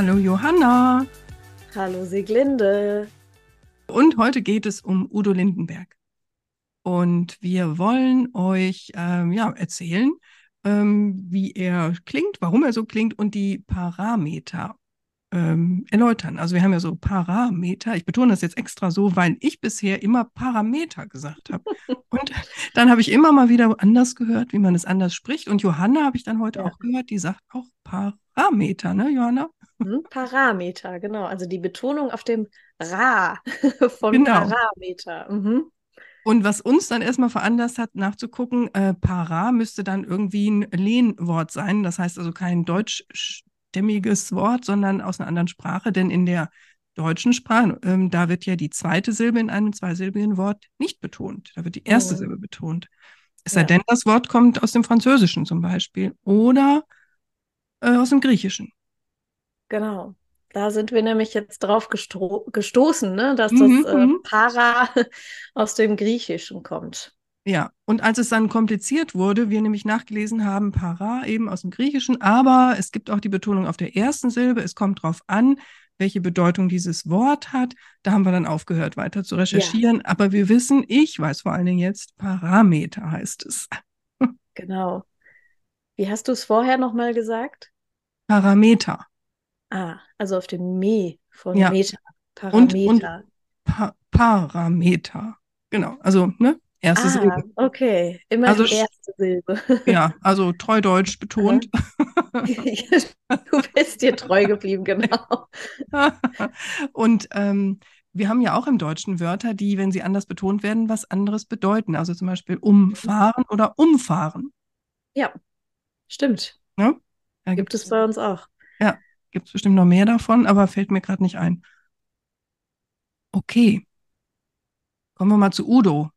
Hallo Johanna. Hallo Sieglinde. Und heute geht es um Udo Lindenberg. Und wir wollen euch ähm, ja, erzählen, ähm, wie er klingt, warum er so klingt und die Parameter ähm, erläutern. Also wir haben ja so Parameter. Ich betone das jetzt extra so, weil ich bisher immer Parameter gesagt habe. und dann habe ich immer mal wieder anders gehört, wie man es anders spricht. Und Johanna habe ich dann heute ja. auch gehört, die sagt auch Parameter, ne, Johanna? Hm, Parameter, genau. Also die Betonung auf dem Ra von Genau. Parameter. Mhm. Und was uns dann erstmal veranlasst hat, nachzugucken, äh, Para müsste dann irgendwie ein Lehnwort sein. Das heißt also kein deutschstämmiges Wort, sondern aus einer anderen Sprache. Denn in der deutschen Sprache, ähm, da wird ja die zweite Silbe in einem zweisilbigen Wort nicht betont. Da wird die erste Mhm. Silbe betont. Es sei Ja. denn, das Wort kommt aus dem Französischen zum Beispiel oder äh, aus dem Griechischen. Genau. Da sind wir nämlich jetzt drauf gestro- gestoßen, ne? dass Mhm, das äh, mhm. Para aus dem Griechischen kommt. Ja, und als es dann kompliziert wurde, wir nämlich nachgelesen haben, para eben aus dem Griechischen, aber es gibt auch die Betonung auf der ersten Silbe. Es kommt drauf an, welche Bedeutung dieses Wort hat. Da haben wir dann aufgehört, weiter zu recherchieren. Aber wir wissen, ich weiß vor allen Dingen jetzt, Parameter heißt es. Genau. Wie hast du es vorher nochmal gesagt? Parameter. Ah, also auf dem Me von Ja. Meter. Und- und- Parameter. Pa Parameter. Genau, also, ne? Erste Ah, Silbe. okay. Immer Also die erste Silbe. Ja, also treu deutsch betont. Du bist dir treu geblieben, genau. Und ähm, wir haben ja auch im Deutschen Wörter, die, wenn sie anders betont werden, was anderes bedeuten. Also zum Beispiel umfahren oder umfahren. Ja, stimmt. Ne? Da Gibt es bei uns auch. Gibt es bestimmt noch mehr davon, aber fällt mir gerade nicht ein. Okay. Kommen wir mal zu Udo.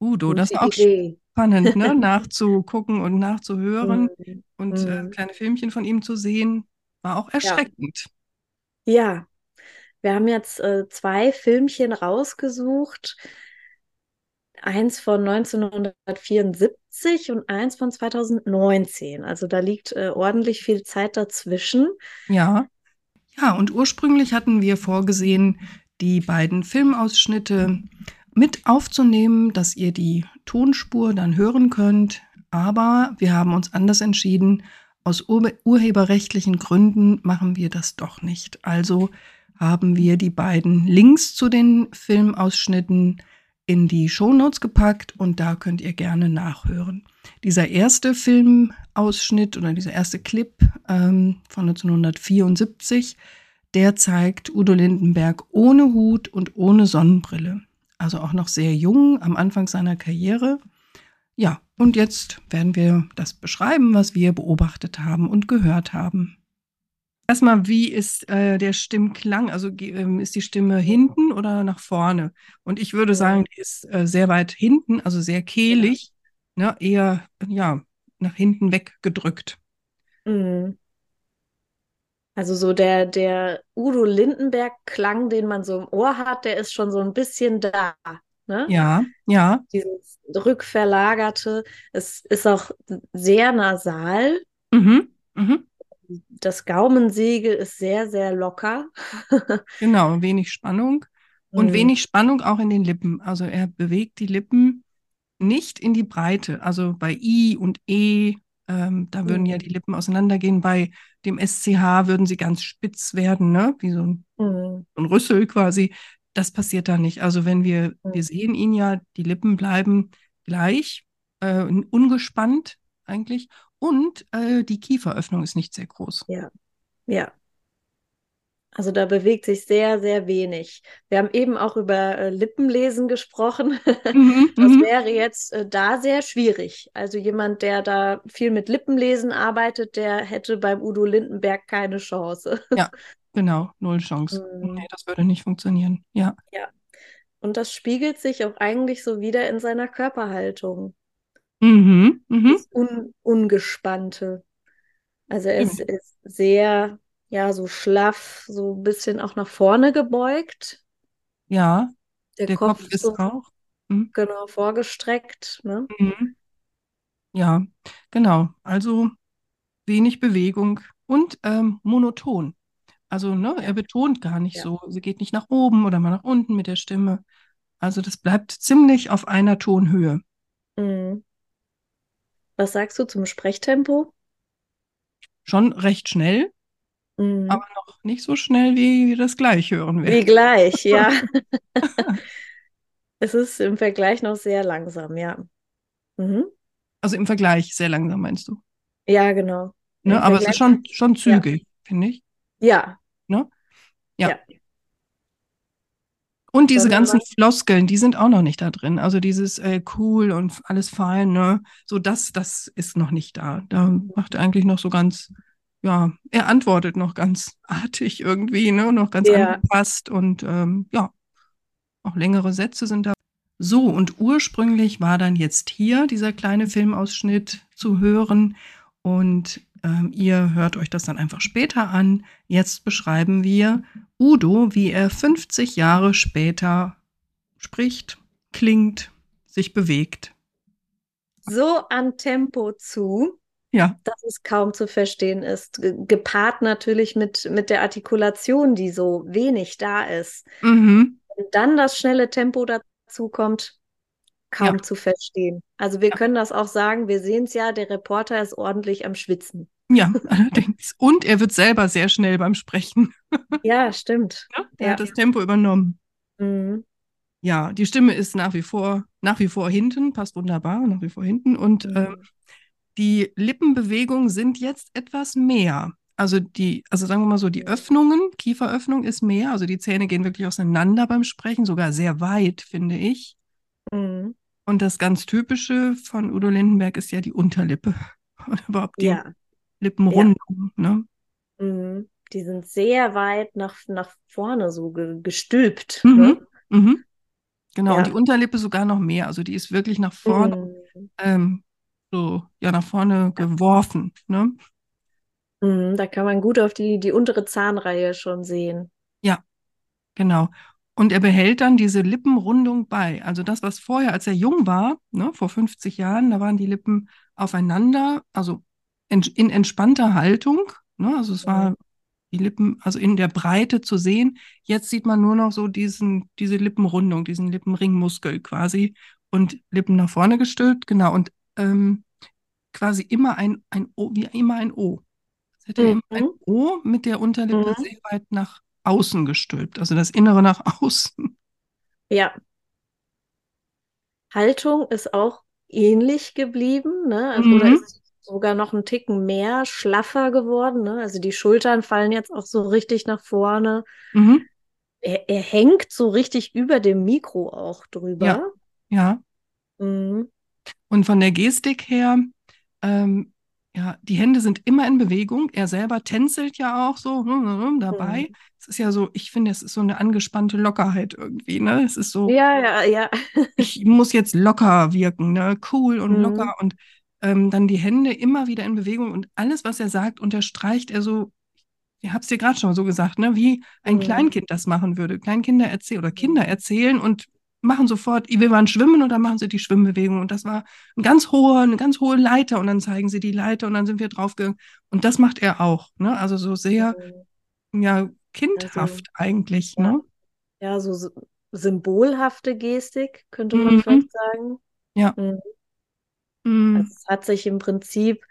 Udo, das ist Gute auch Idee. spannend, ne? nachzugucken und nachzuhören Mhm. und äh, Mhm. kleine Filmchen von ihm zu sehen, war auch erschreckend. Ja, wir haben jetzt äh, zwei Filmchen rausgesucht. Eins von 1974 und eins von 2019. Also da liegt äh, ordentlich viel Zeit dazwischen. Ja. Ja, und ursprünglich hatten wir vorgesehen, die beiden Filmausschnitte mit aufzunehmen, dass ihr die Tonspur dann hören könnt. Aber wir haben uns anders entschieden. Aus ur urheberrechtlichen Gründen machen wir das doch nicht. Also haben wir die beiden Links zu den Filmausschnitten in die Shownotes gepackt und da könnt ihr gerne nachhören. Dieser erste Filmausschnitt oder dieser erste Clip ähm, von 1974, der zeigt Udo Lindenberg ohne Hut und ohne Sonnenbrille. Also auch noch sehr jung am Anfang seiner Karriere. Ja, und jetzt werden wir das beschreiben, was wir beobachtet haben und gehört haben. Erstmal, wie ist äh, der Stimmklang? Also ähm, ist die Stimme hinten oder nach vorne? Und ich würde Ja. sagen, die ist äh, sehr weit hinten, also sehr kehlig, ne, eher ja, nach hinten weggedrückt. Mhm. Also so der, der Udo Lindenberg-Klang, den man so im Ohr hat, der ist schon so ein bisschen da. Ne? Ja, ja, Dieses rückverlagerte. Es ist auch sehr nasal. mhm, mhm, Das Gaumensegel ist sehr, sehr locker. genau, wenig Spannung und Mhm. wenig Spannung auch in den Lippen. Also er bewegt die Lippen nicht in die Breite. Also bei I und E, ähm, da würden ja Mhm. die Lippen auseinandergehen. Bei dem SCH würden sie ganz spitz werden, ne? Wie so ein, Mhm. ein Rüssel quasi. Das passiert da nicht. Also wenn wir, wir Mhm. sehen ihn ja, die Lippen bleiben gleich, äh, ungespannt eigentlich. Und äh, die Kieferöffnung ist nicht sehr groß. Ja. Also da bewegt sich sehr, sehr wenig. Wir haben eben auch über äh, Lippenlesen gesprochen. Mhm, Das mhm. wäre jetzt äh, da sehr schwierig. Also jemand, der da viel mit Lippenlesen arbeitet, der hätte beim Udo Lindenberg keine Chance. Genau, null Chance. Mhm. Nee, das würde nicht funktionieren. Ja. Und das spiegelt sich auch eigentlich so wieder in seiner Körperhaltung. Mhm, mhm. Das Un Ungespannte. Also er ist, Stimmt. ist sehr, ja, so schlaff, so ein bisschen auch nach vorne gebeugt. Ja, Der der Kopf Kopf ist so auch. Mhm. genau vorgestreckt, ne? Mhm. Ja, genau. Also wenig Bewegung und ähm, monoton. Also ne, er betont gar nicht Ja. so, sie geht nicht nach oben oder mal nach unten mit der Stimme. Also das bleibt ziemlich auf einer Tonhöhe. Was sagst du zum Sprechtempo? Schon recht schnell, Mhm. aber noch nicht so schnell, wie wir das gleich hören werden. Wie gleich, ja. Es ist im Vergleich noch sehr langsam, ja. Mhm. Also im Vergleich sehr langsam, meinst du? Ja, genau. Ne? Im Aber es ist Vergleich- schon, schon zügig, finde ich. Ja, Ne? Ja. Ja. Und diese wir ganzen Floskeln, die sind auch noch nicht da drin. Also dieses äh, cool und alles fein, ne? So das, das ist noch nicht da. Da macht er eigentlich noch so ganz, ja, er antwortet noch ganz artig irgendwie, ne? Noch ganz Ja. angepasst und ähm, ja, auch längere Sätze sind da. So, und ursprünglich war dann jetzt hier dieser kleine Filmausschnitt zu hören und ähm, ihr hört euch das dann einfach später an. Jetzt beschreiben wir Udo, wie er 50 Jahre später spricht, klingt, sich bewegt. so an Tempo zu, Ja, dass es kaum zu verstehen ist. Ge- Gepaart natürlich mit, mit der Artikulation, die so wenig da ist. mhm. Wenn dann das schnelle Tempo dazu kommt, kaum Ja. zu verstehen. Also wir können das auch sagen, wir sehen es ja, der Reporter ist ordentlich am Schwitzen. ja, allerdings. Und er wird selber sehr schnell beim Sprechen. Ja, stimmt. Ne? Er Ja. hat das Tempo übernommen. Mhm. Ja, die Stimme ist nach wie vor, nach wie vor hinten, passt wunderbar, nach wie vor hinten. Und Mhm. ähm, die Lippenbewegungen sind jetzt etwas mehr. Also die, also sagen wir mal so, die Öffnungen, Kieferöffnung ist mehr, also die Zähne gehen wirklich auseinander beim Sprechen, sogar sehr weit, finde ich. Mhm. Und das ganz typische von Udo Lindenberg ist ja die Unterlippe. Oder überhaupt die Ja. Lippenrundung, ne? Mhm. Die sind sehr weit nach, nach vorne so ge gestülpt. Mhm. Ne? Mhm. Genau, Ja. und die Unterlippe sogar noch mehr. Also die ist wirklich nach vorne, Mhm. ähm, so, ja, nach vorne geworfen, ne? Mhm. Da kann man gut auf die, die untere Zahnreihe schon sehen. Genau. Und er behält dann diese Lippenrundung bei. Also das, was vorher, als er jung war, ne, vor 50 Jahren, da waren die Lippen aufeinander, also in, in entspannter Haltung. Ne, also es war die Lippen, also in der Breite zu sehen. Jetzt sieht man nur noch so diesen, diese Lippenrundung, diesen Lippenringmuskel quasi und Lippen nach vorne gestülpt, genau. Und ähm, quasi immer ein, ein O, wie immer ein O. Hätte immer ein Mhm. O mit der Unterlippe Mhm. sehr weit nach außen gestülpt, also das Innere nach außen. Ja. Haltung ist auch ähnlich geblieben, ne? Also, oder Mhm. ist sogar noch ein Ticken mehr schlaffer geworden, ne? Also die Schultern fallen jetzt auch so richtig nach vorne. Mhm. Er, er hängt so richtig über dem Mikro auch drüber. Ja. Mhm. Und von der Gestik her, ähm, ja, die Hände sind immer in Bewegung. Er selber tänzelt ja auch so hm, hm, hm, dabei. Mhm. Es ist ja so, ich finde, es ist so eine angespannte Lockerheit irgendwie, ne? Es ist so, Ja, ja, ja. ich muss jetzt locker wirken, ne? Cool und Mhm. locker und ähm, dann die Hände immer wieder in Bewegung und alles, was er sagt, unterstreicht er so. Ich habe es dir gerade schon mal so gesagt, ne? Wie ein Mhm. Kleinkind das machen würde. Kleinkinder erzählen oder Kinder Mhm. erzählen und machen sofort, wir waren schwimmen und dann machen sie die Schwimmbewegung. Und das war ein ganz hoher, eine ganz hohe Leiter und dann zeigen sie die Leiter und dann sind wir draufgegangen. Und das macht er auch, ne? Also so sehr, Mhm. ja, kindhaft eigentlich, ja. ne? Ja, so sy- symbolhafte Gestik, könnte man Mhm. vielleicht sagen. Ja. Mhm. Mm, Also es hat sich im Prinzip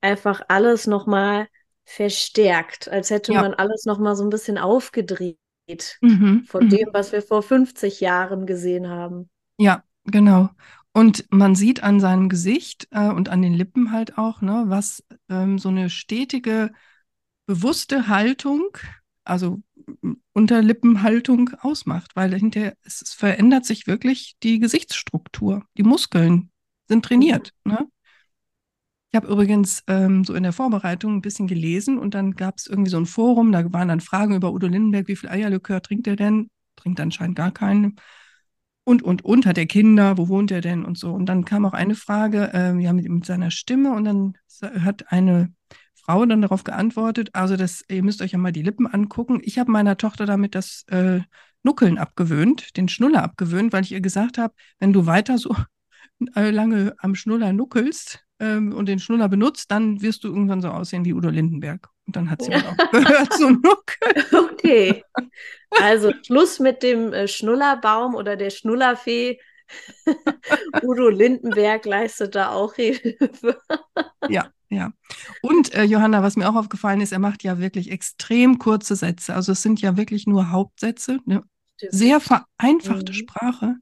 einfach alles nochmal verstärkt, als hätte Ja. man alles nochmal so ein bisschen aufgedreht mhm, von mhm. dem, was wir vor 50 Jahren gesehen haben. Ja, genau. Und man sieht an seinem Gesicht äh, und an den Lippen halt auch, ne, was ähm, so eine stetige, bewusste Haltung, also Unterlippenhaltung ausmacht, weil hinterher es, es verändert sich wirklich die Gesichtsstruktur. Die Muskeln sind trainiert. Ne? Ich habe übrigens ähm, so in der Vorbereitung ein bisschen gelesen und dann gab es irgendwie so ein Forum, da waren dann Fragen über Udo Lindenberg, wie viel Eierlikör trinkt er denn? Trinkt anscheinend gar keinen. Und, und, und, hat er Kinder, wo wohnt er denn und so. Und dann kam auch eine Frage, ähm, ja, mit, mit seiner Stimme und dann hat eine Frau dann darauf geantwortet, also das, ihr müsst euch ja mal die Lippen angucken. Ich habe meiner Tochter damit das äh, Nuckeln abgewöhnt, den Schnuller abgewöhnt, weil ich ihr gesagt habe, wenn du weiter so äh, lange am Schnuller nuckelst, ähm, und den Schnuller benutzt, dann wirst du irgendwann so aussehen wie Udo Lindenberg. Und dann hat sie halt auch gehört zu nuckeln. Okay. Also Schluss mit dem äh, Schnullerbaum oder der Schnullerfee. Udo Lindenberg leistet da auch Hilfe. Ja, ja. Und äh, Johanna, was mir auch aufgefallen ist, er macht ja wirklich extrem kurze Sätze. Also es sind ja wirklich nur Hauptsätze, eine sehr vereinfachte Mhm. Sprache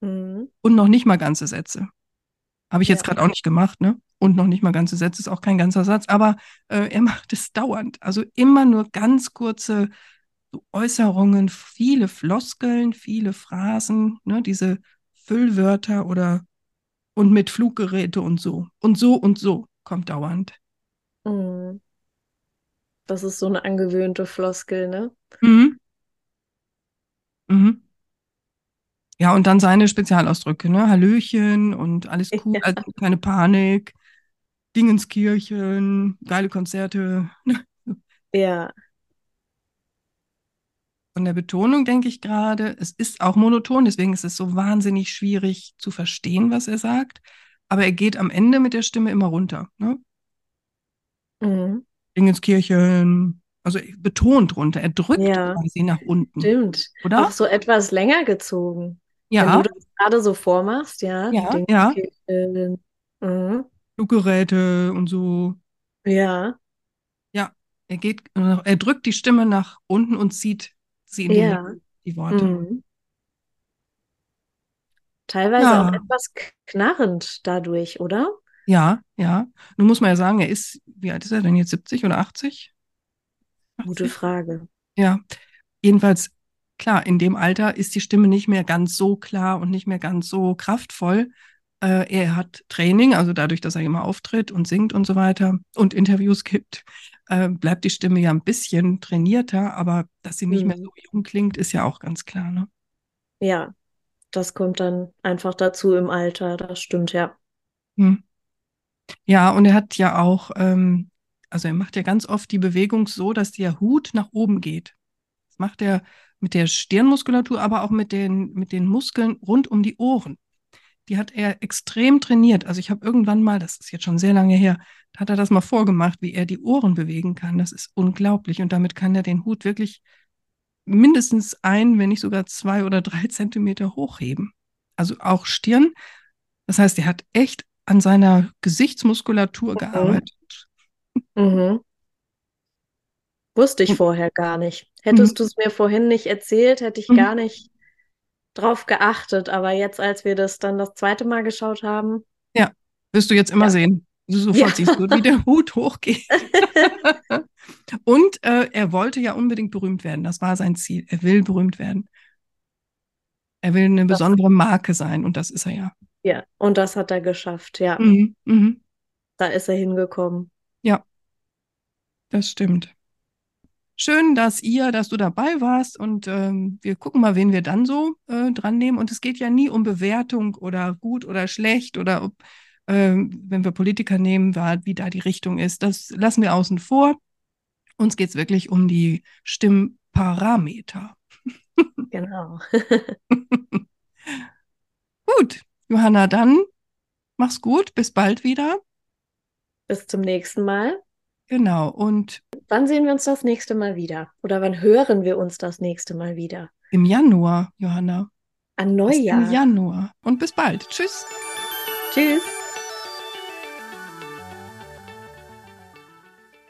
Mhm. und noch nicht mal ganze Sätze. Habe ich jetzt Ja. gerade auch nicht gemacht, ne? Und noch nicht mal ganze Sätze ist auch kein ganzer Satz, aber äh, er macht es dauernd. Also immer nur ganz kurze Äußerungen, viele Floskeln, viele Phrasen, ne? Diese Füllwörter oder und mit Fluggeräte und so. Und so und so kommt dauernd. Mhm. Das ist so eine angewöhnte Floskel, ne? Mhm. Mhm. Ja, und dann seine Spezialausdrücke, ne? Hallöchen und alles cool, Ja. also keine Panik, Dingenskirchen, geile Konzerte. Ja. Von der Betonung denke ich gerade, es ist auch monoton, deswegen ist es so wahnsinnig schwierig zu verstehen, was er sagt. Aber er geht am Ende mit der Stimme immer runter, ne? Mhm. Dingenskirchen, also betont runter. Er drückt Ja. quasi nach unten, Stimmt. oder? Auch so etwas länger gezogen. Wenn Ja, du das gerade so vormachst, ja. ja, ja. Dingenskirchen. Mhm. Fluggeräte und so. Ja. Ja, er geht, er drückt die Stimme nach unten und zieht sie in die Ja. Länge, die Worte. Mhm. Teilweise Ja. auch etwas knarrend dadurch, oder? Ja, ja. Nun muss man ja sagen, er ist, wie alt ist er denn jetzt? 70 oder 80? Gute 80? Frage. Ja, jedenfalls, klar, in dem Alter ist die Stimme nicht mehr ganz so klar und nicht mehr ganz so kraftvoll. Äh, er hat Training, also dadurch, dass er immer auftritt und singt und so weiter und Interviews gibt, äh, bleibt die Stimme ja ein bisschen trainierter, aber dass sie nicht mehr Mhm. so jung klingt, ist ja auch ganz klar, ne? Ja, das kommt dann einfach dazu im Alter. Das stimmt, ja. Hm. Ja, und er hat ja auch, ähm, also er macht ja ganz oft die Bewegung so, dass der Hut nach oben geht. Das macht er mit der Stirnmuskulatur, aber auch mit den, mit den Muskeln rund um die Ohren. Die hat er extrem trainiert. Also ich habe irgendwann mal, das ist jetzt schon sehr lange her, hat er das mal vorgemacht, wie er die Ohren bewegen kann. Das ist unglaublich. Und damit kann er den Hut wirklich mindestens ein, wenn nicht sogar zwei oder drei Zentimeter hochheben. Also auch Stirn. Das heißt, er hat echt an seiner Gesichtsmuskulatur gearbeitet. Mhm. Wusste ich Mhm. vorher gar nicht. Hättest du es mir vorhin nicht erzählt, hätte ich Mhm. gar nicht drauf geachtet. Aber jetzt, als wir das dann das zweite Mal geschaut haben, Wirst du jetzt immer Ja. sehen. Sofort Ja. siehst du, wie der Hut hochgeht. Und äh, er wollte ja unbedingt berühmt werden. Das war sein Ziel. Er will berühmt werden. Er will eine besondere Marke sein und das ist er ja. ja, und das hat er geschafft. Ja, Mhm, mhm, da ist er hingekommen. das stimmt. Schön, dass ihr, dass du dabei warst und ähm, wir gucken mal, wen wir dann so äh, dran nehmen. Und es geht ja nie um Bewertung oder gut oder schlecht oder ob, ähm, wenn wir Politiker nehmen, wie da die Richtung ist. Das lassen wir außen vor. Uns geht es wirklich um die Stimmparameter. Genau. Gut, Johanna, dann mach's gut, bis bald wieder. Bis zum nächsten Mal. Genau, und Wann sehen wir uns das nächste Mal wieder? Oder wann hören wir uns das nächste Mal wieder? im Januar, Johanna. An Bis im Neujahr. Januar. Und bis bald. Tschüss. Tschüss.